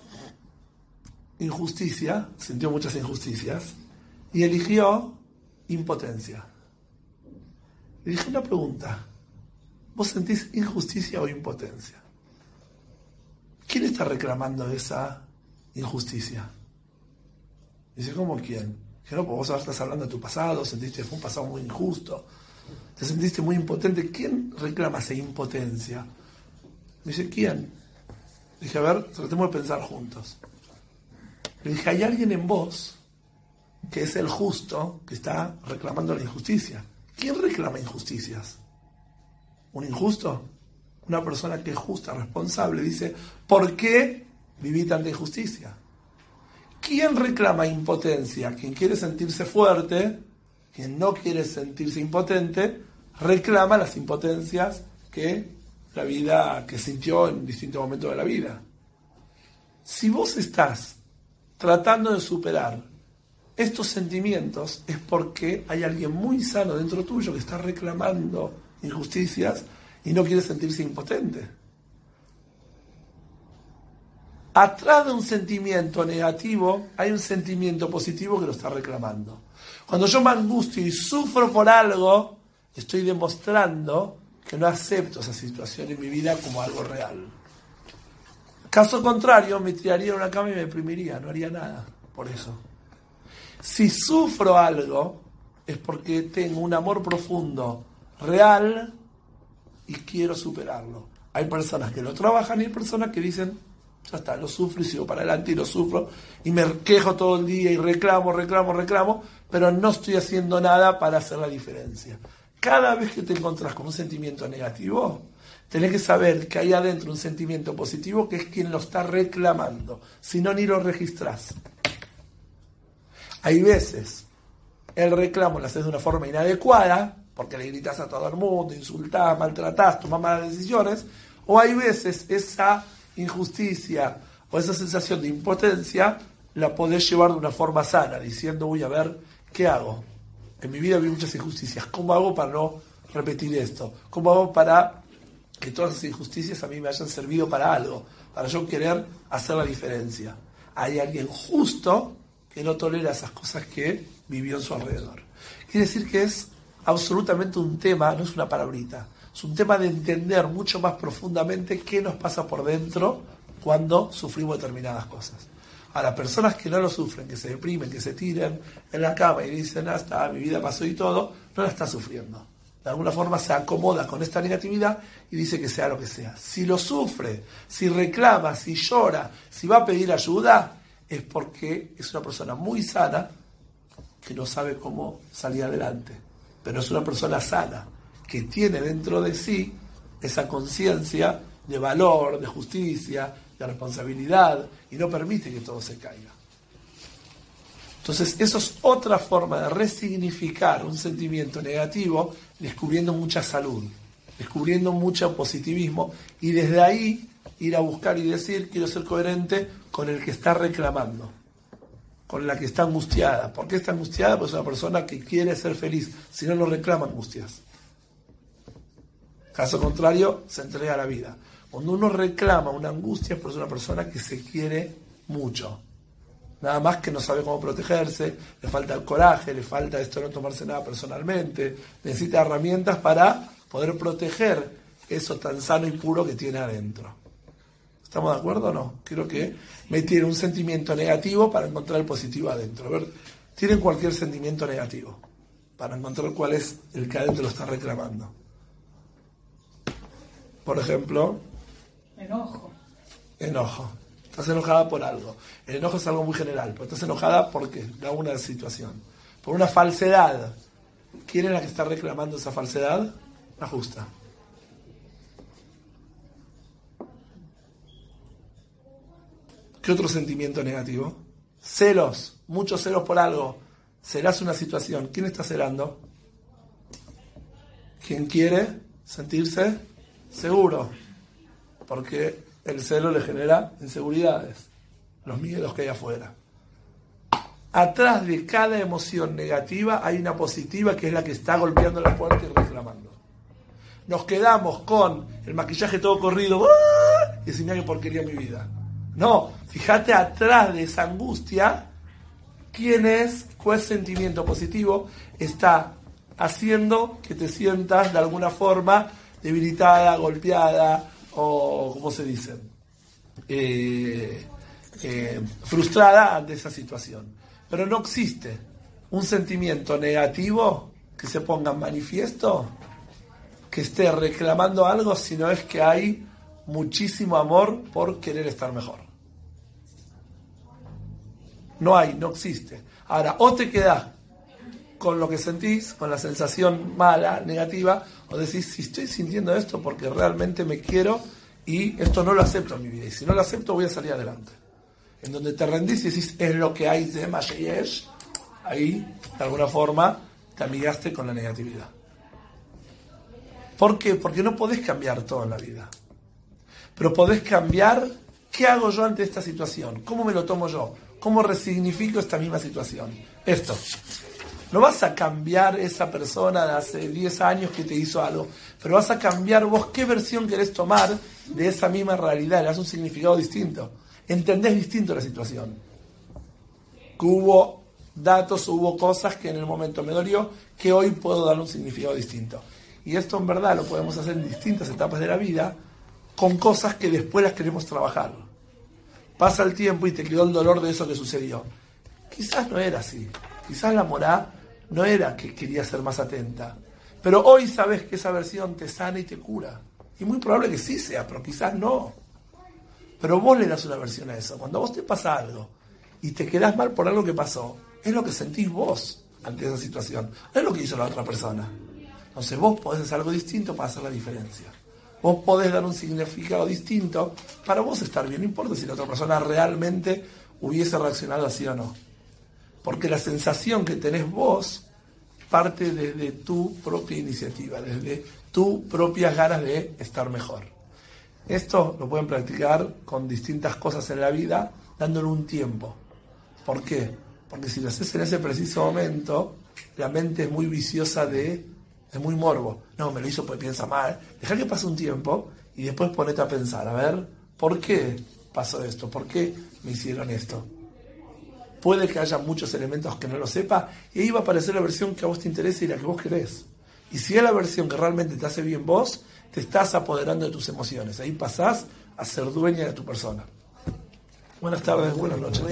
injusticia, sintió muchas injusticias, y eligió impotencia. Le dije una pregunta, ¿vos sentís injusticia o impotencia? ¿Quién está reclamando esa injusticia? Dice, ¿cómo quién? Dije, no, pues vos ahora estás hablando de tu pasado, sentiste que fue un pasado muy injusto, te sentiste muy impotente. ¿Quién reclama esa impotencia? Me dice, ¿quién? Dije, a ver, tratemos de pensar juntos. Le dije, hay alguien en vos que es el justo que está reclamando la injusticia. ¿Quién reclama injusticias? ¿Un injusto? Una persona que es justa, responsable, dice, ¿por qué viví tanta injusticia? ¿Quién reclama impotencia? Quien quiere sentirse fuerte, quien no quiere sentirse impotente, reclama las impotencias que la vida, que sintió en distintos momentos de la vida. Si vos estás tratando de superar estos sentimientos, es porque hay alguien muy sano dentro tuyo que está reclamando injusticias y no quiere sentirse impotente. Atrás de un sentimiento negativo hay un sentimiento positivo que lo está reclamando. Cuando yo me angustio y sufro por algo, estoy demostrando que no acepto esa situación en mi vida como algo real. Caso contrario, me tiraría en una cama y me deprimiría, no haría nada por eso. Si sufro algo, es porque tengo un amor profundo, real, y quiero superarlo. Hay personas que lo trabajan y hay personas que dicen, ya está, lo sufro y sigo para adelante y lo sufro y me quejo todo el día y reclamo, reclamo, reclamo, pero no estoy haciendo nada para hacer la diferencia. Cada vez que te encontrás con un sentimiento negativo, tenés que saber que hay adentro un sentimiento positivo que es quien lo está reclamando, si no ni lo registrás. Hay veces el reclamo lo haces de una forma inadecuada, porque le gritas a todo el mundo, insultás, maltratás, tomás malas decisiones, o hay veces esa injusticia o esa sensación de impotencia la podés llevar de una forma sana, diciendo, voy a ver, ¿qué hago? En mi vida vi muchas injusticias, ¿cómo hago para no repetir esto? ¿Cómo hago para que todas esas injusticias a mí me hayan servido para algo? Para yo querer hacer la diferencia. Hay alguien justo que no tolera esas cosas que vivió en su alrededor. Quiere decir que es absolutamente un tema, no es una palabrita, es un tema de entender mucho más profundamente qué nos pasa por dentro cuando sufrimos determinadas cosas. A las personas que no lo sufren, que se deprimen, que se tiran en la cama y dicen, hasta mi vida pasó y todo, no la está sufriendo. De alguna forma se acomoda con esta negatividad y dice que sea lo que sea. Si lo sufre, si reclama, si llora, si va a pedir ayuda, es porque es una persona muy sana que no sabe cómo salir adelante. Pero es una persona sana que tiene dentro de sí esa conciencia de valor, de justicia, de responsabilidad y no permite que todo se caiga. Entonces, eso es otra forma de resignificar un sentimiento negativo, descubriendo mucha salud, descubriendo mucho positivismo y desde ahí ir a buscar y decir, quiero ser coherente con el que está reclamando, con la que está angustiada. ¿Por qué está angustiada? Pues es una persona que quiere ser feliz, si no, no reclama angustias. Caso contrario, se entrega la vida. Cuando uno reclama una angustia es por una persona que se quiere mucho. Nada más que no sabe cómo protegerse, le falta el coraje, le falta esto no tomarse nada personalmente, necesita herramientas para poder proteger eso tan sano y puro que tiene adentro. ¿Estamos de acuerdo o no? Quiero que me tiene un sentimiento negativo para encontrar el positivo adentro. A ver, tienen cualquier sentimiento negativo para encontrar cuál es el que adentro lo está reclamando. Por ejemplo, Enojo. enojo. Estás enojada por algo. El enojo es algo muy general, pero estás enojada porque da una situación. Por una falsedad. ¿Quién es la que está reclamando esa falsedad? La justa. ¿Qué otro sentimiento negativo? celos, muchos celos por algo, serás una situación. ¿Quién está celando? ¿Quién quiere sentirse seguro? Porque el celo le genera inseguridades, los miedos que hay afuera. Atrás de cada emoción negativa hay una positiva que es la que está golpeando la puerta y reclamando. Nos quedamos con el maquillaje todo corrido ¡ah! y decimos, que porquería mi vida. No, fíjate atrás de esa angustia, quién es, cuál sentimiento positivo está haciendo que te sientas de alguna forma debilitada, golpeada o, ¿cómo se dice? Eh, eh, frustrada ante esa situación. Pero no existe un sentimiento negativo que se ponga en manifiesto, que esté reclamando algo, sino es que hay muchísimo amor por querer estar mejor. No hay, no existe. Ahora, o te quedas con lo que sentís, con la sensación mala, negativa, o decís, si estoy sintiendo esto porque realmente me quiero y esto no lo acepto en mi vida, y si no lo acepto voy a salir adelante. En donde te rendís y decís, es lo que hay de Mashiach, ahí, de alguna forma, te amigaste con la negatividad. ¿Por qué? Porque no podés cambiar todo en la vida. Pero podés cambiar qué hago yo ante esta situación, cómo me lo tomo yo, cómo resignifico esta misma situación. Esto. No vas a cambiar esa persona de hace 10 años que te hizo algo, pero vas a cambiar vos qué versión querés tomar de esa misma realidad, le das un significado distinto. Entendés distinto la situación. Que hubo datos, hubo cosas que en el momento me dolió, que hoy puedo dar un significado distinto. Y esto en verdad lo podemos hacer en distintas etapas de la vida, con cosas que después las queremos trabajar. Pasa el tiempo y te quedó el dolor de eso que sucedió. Quizás no era así. Quizás la morá no era que quería ser más atenta. Pero hoy sabes que esa versión te sana y te cura. Y muy probable que sí sea, pero quizás no. Pero vos le das una versión a eso. Cuando a vos te pasa algo y te quedás mal por algo que pasó, es lo que sentís vos ante esa situación. No es lo que hizo la otra persona. Entonces vos podés hacer algo distinto para hacer la diferencia. Vos podés dar un significado distinto para vos estar bien. No importa si la otra persona realmente hubiese reaccionado así o no. Porque la sensación que tenés vos parte desde tu propia iniciativa, desde tus propias ganas de estar mejor. Esto lo pueden practicar con distintas cosas en la vida, dándole un tiempo. ¿Por qué? Porque si lo haces en ese preciso momento, la mente es muy viciosa de, es muy morbo. No, me lo hizo porque piensa mal. Deja que pase un tiempo y después ponete a pensar, a ver, ¿por qué pasó esto? ¿Por qué me hicieron esto? Puede que haya muchos elementos que no lo sepa y ahí va a aparecer la versión que a vos te interesa y la que vos querés. Y si es la versión que realmente te hace bien vos, te estás apoderando de tus emociones. Ahí pasás a ser dueña de tu persona. Buenas tardes, buenas noches.